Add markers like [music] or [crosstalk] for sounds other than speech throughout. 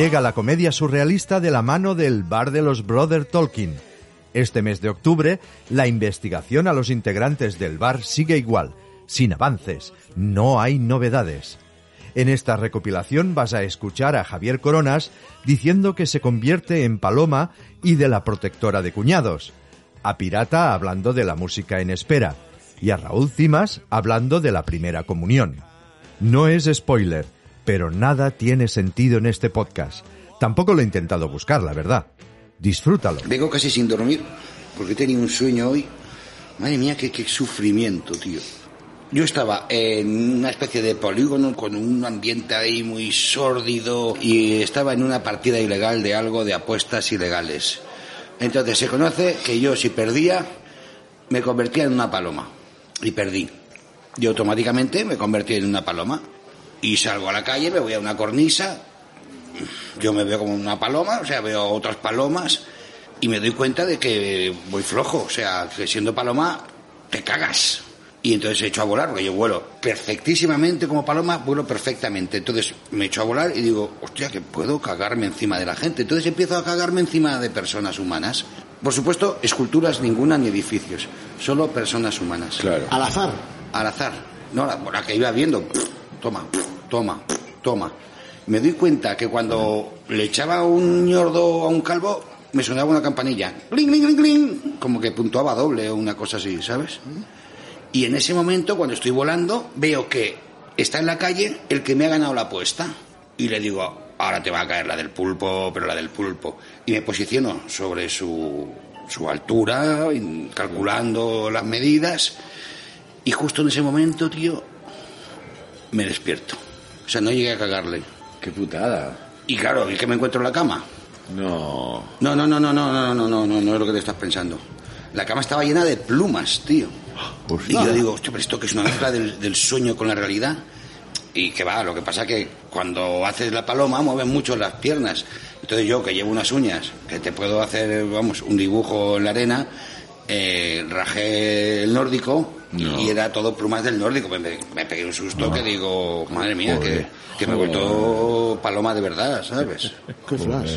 Llega la comedia surrealista de la mano del bar de los Brother Tolkien. Este mes de octubre, la investigación a los integrantes del bar sigue igual, sin avances, no hay novedades. En esta recopilación vas a escuchar a Javier Coronas diciendo que se convierte en paloma y de la protectora de cuñados, a Pirata hablando de la música en espera y a Raúl Cimas hablando de la primera comunión. No es spoiler, pero nada tiene sentido en este podcast. Tampoco lo he intentado buscar, la verdad. Disfrútalo. Vengo casi sin dormir, porque tenía un sueño hoy. Madre mía, qué, qué sufrimiento, tío. Yo estaba en una especie de polígono con un ambiente ahí muy sórdido y estaba en una partida ilegal de algo de apuestas ilegales. Entonces se conoce que yo si perdía me convertía en una paloma y perdí. Y automáticamente me convertí en una paloma y salgo a la calle, me voy a una cornisa, yo me veo como una paloma, o sea, veo otras palomas y me doy cuenta de que voy flojo, o sea, que siendo paloma te cagas. Y entonces he hecho a volar, porque yo vuelo perfectísimamente como paloma, vuelo perfectamente. Entonces me echo a volar y digo, hostia, que puedo cagarme encima de la gente. Entonces empiezo a cagarme encima de personas humanas. Por supuesto, esculturas ninguna ni edificios, solo personas humanas. Claro. Al azar. Al azar. No, la, la que iba viendo, toma, toma, toma. Me doy cuenta que cuando le echaba un ñordo a un calvo, me sonaba una campanilla. Cling, cling, cling. Como que puntuaba doble o una cosa así, ¿sabes? Y en ese momento, cuando estoy volando, veo que está en la calle el que me ha ganado la apuesta. Y le digo, ahora te va a caer la del pulpo, pero la del pulpo. Y me posiciono sobre su, su altura, calculando las medidas. Y justo en ese momento, tío, me despierto. O sea, no llegué a cagarle. Qué putada. Y claro, ¿y que me encuentro en la cama? No. No, no, no, no, no, no, no, no, no, no es lo que te estás pensando. La cama estaba llena de plumas, tío. Y yo digo, hostia, pero esto que es una mezcla del, del sueño con la realidad. Y que va, lo que pasa que cuando haces la paloma mueven mucho las piernas. Entonces yo que llevo unas uñas, que te puedo hacer, vamos, un dibujo en la arena, eh, rajé el nórdico No. y era todo plumas del nórdico. Me, me- me pegué un susto que digo, madre mía, que, que me he vuelto paloma de verdad, ¿sabes? Qué flash.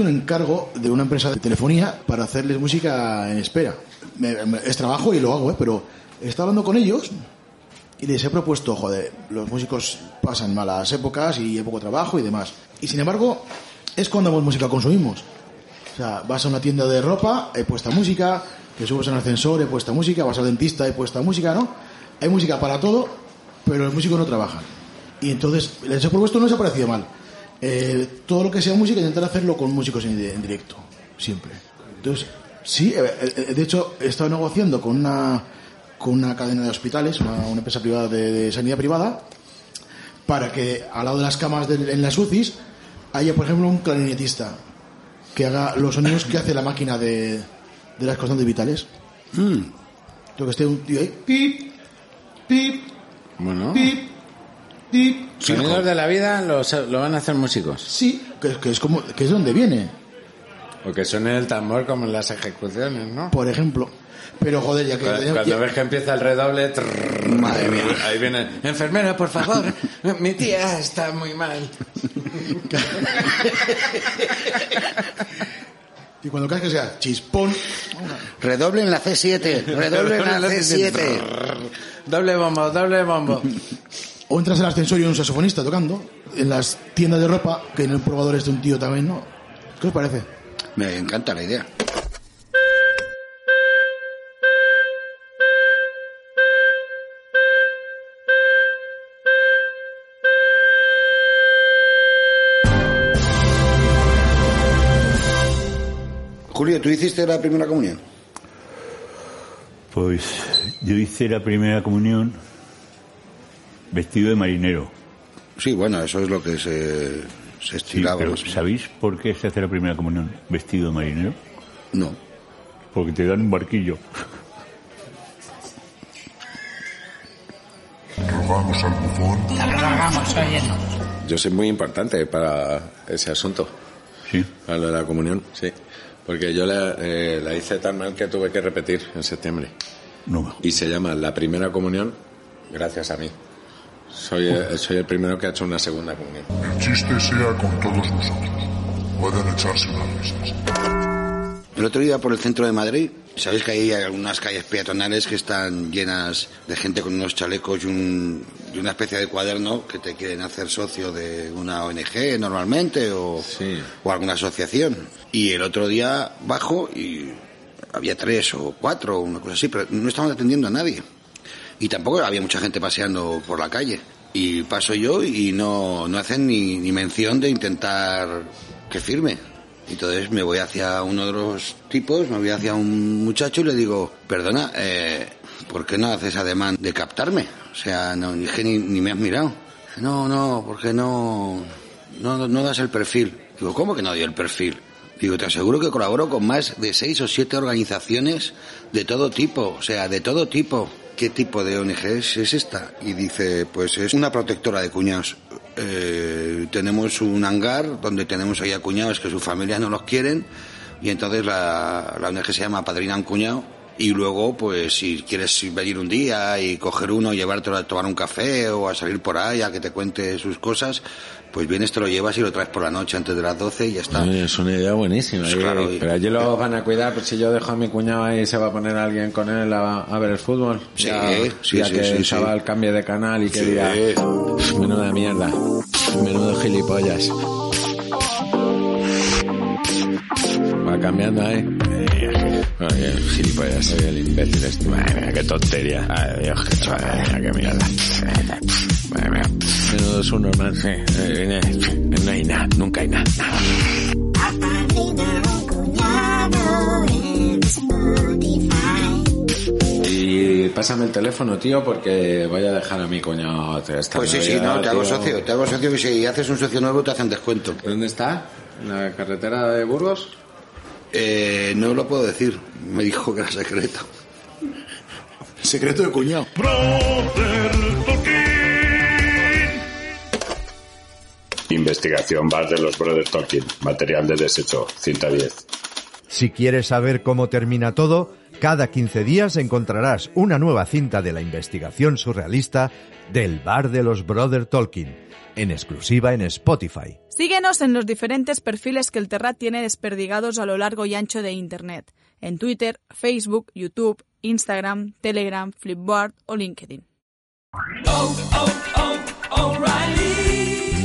Hecho un encargo de una empresa de telefonía para hacerles música en espera. Me- me- es trabajo y lo hago, ¿eh? pero he estado hablando con ellos y les he propuesto, joder, los músicos pasan malas épocas y hay poco trabajo y demás. Y sin embargo, es cuando más música consumimos. O sea, vas a una tienda de ropa, hay puesta música, te subes a un ascensor, hay puesta música, vas al dentista, hay puesta música, ¿no? Hay música para todo, pero los músicos no trabajan. Y entonces, les he propuesto, no les ha parecido mal. Eh, todo lo que sea música, intentar hacerlo con músicos en, en directo, siempre. Entonces, sí, eh, eh, de hecho, he estado negociando con una, con una cadena de hospitales, una, una empresa privada de, de sanidad privada, para que al lado de las camas del- en las UCIs haya, por ejemplo, un clarinetista que haga los sonidos que hace la máquina de, de las constantes vitales. Yo que esté un tío ahí, pip, pip, Bueno. pip, pip. Sonidos de la vida los- lo van a hacer músicos. Sí, que, que es como que es donde viene. O que suene el tambor como en las ejecuciones, ¿no? Por ejemplo. Pero joder, ya que... Cuando, ya- cuando ya- ves que empieza el redoble, trrr, Madre mía. ahí viene, enfermera, por favor, [laughs] mi tía está muy mal. Y cuando caes que sea chispón, Redoble en la C7, redoble en la C7. Doble bombo, doble bombo. O entras al ascensor y hay un saxofonista tocando, en las tiendas de ropa, que en el probador es de un tío también, ¿no? ¿Qué os parece? Me encanta la idea. Julio, ¿tú hiciste la primera comunión? Pues yo hice la primera comunión vestido de marinero. Sí, bueno, eso es lo que se, se Sí, estilaba. pero más. ¿sabéis por qué se hace la primera comunión vestido de marinero? No. Porque te dan un barquillo. Robamos al bufón. Yo soy muy importante para ese asunto, Sí. para lo de la comunión, sí. Porque yo la, eh, la hice tan mal que tuve que repetir en septiembre. No. Y se llama la primera comunión gracias a mí. Soy, el- soy el primero que ha hecho una segunda comunión. El chiste sea con todos vosotros. Pueden echarse unas risas. El otro día por el centro de Madrid, sabéis que hay algunas calles peatonales que están llenas de gente con unos chalecos y, un- y una especie de cuaderno que te quieren hacer socio de una ONG normalmente o, Sí. o alguna asociación. Y el otro día bajo y había tres o cuatro, una cosa así, pero no estaban atendiendo a nadie. Y tampoco había mucha gente paseando por la calle. Y paso yo y no, no hacen ni, ni mención de intentar que firme. Entonces me voy hacia uno de los tipos, me voy hacia un muchacho y le digo, perdona, eh, ¿por qué no haces ademán de captarme? O sea, no, ni, ni me has mirado. No, no, porque no, no, no das el perfil. Digo, ¿cómo que no doy el perfil? Digo, te aseguro que colaboro con más de seis o siete organizaciones de todo tipo, o sea, de todo tipo. ¿Qué tipo de ONG es, es esta? Y dice, pues es una protectora de cuñados. Eh, tenemos un hangar donde tenemos ahí a cuñados que sus familias no los quieren y entonces la, la ONG se llama Padrina un Cuñado y luego pues si quieres venir un día y coger uno, llevártelo a tomar un café o a salir por ahí a que te cuente sus cosas, pues vienes, te lo llevas y lo traes por la noche antes de las 12 y ya está. Oye, es una idea buenísima. Pues Y- claro, y- pero allí lo van a cuidar, pues si yo dejo a mi cuñado ahí, se va a poner alguien con él a, a ver el fútbol. Sí, ya, sí, ya sí, que sí, el chaval cambie de canal y que diga, menuda mierda, menudo gilipollas. Va cambiando ahí. Oye, el gilipollas, oye, el imbécil este. Madre mía, qué tontería. Ay, Dios, qué chorrada, qué mierda. Madre mía. Menudo es un normal. sí. Eh, eh, No hay nada, nunca hay nada. Y pásame el teléfono, tío, porque voy a dejar a mi cuñado esta Pues sí, sí, no, te hago socio, te hago socio y si haces un socio nuevo te hacen descuento. ¿Dónde está? ¿En la carretera de Burgos? Eh, no lo puedo decir, me dijo que era secreto. Secreto de cuñado. Investigación Bar de los Brothers Tolkien. Material de desecho. Cinta 10. Si quieres saber cómo termina todo, cada 15 días encontrarás una nueva cinta de la investigación surrealista del bar de los Brother Tolkien, en exclusiva en Spotify. Síguenos en los diferentes perfiles que el Terrat tiene desperdigados a lo largo y ancho de Internet, en Twitter, Facebook, YouTube, Instagram, Telegram, Flipboard o LinkedIn.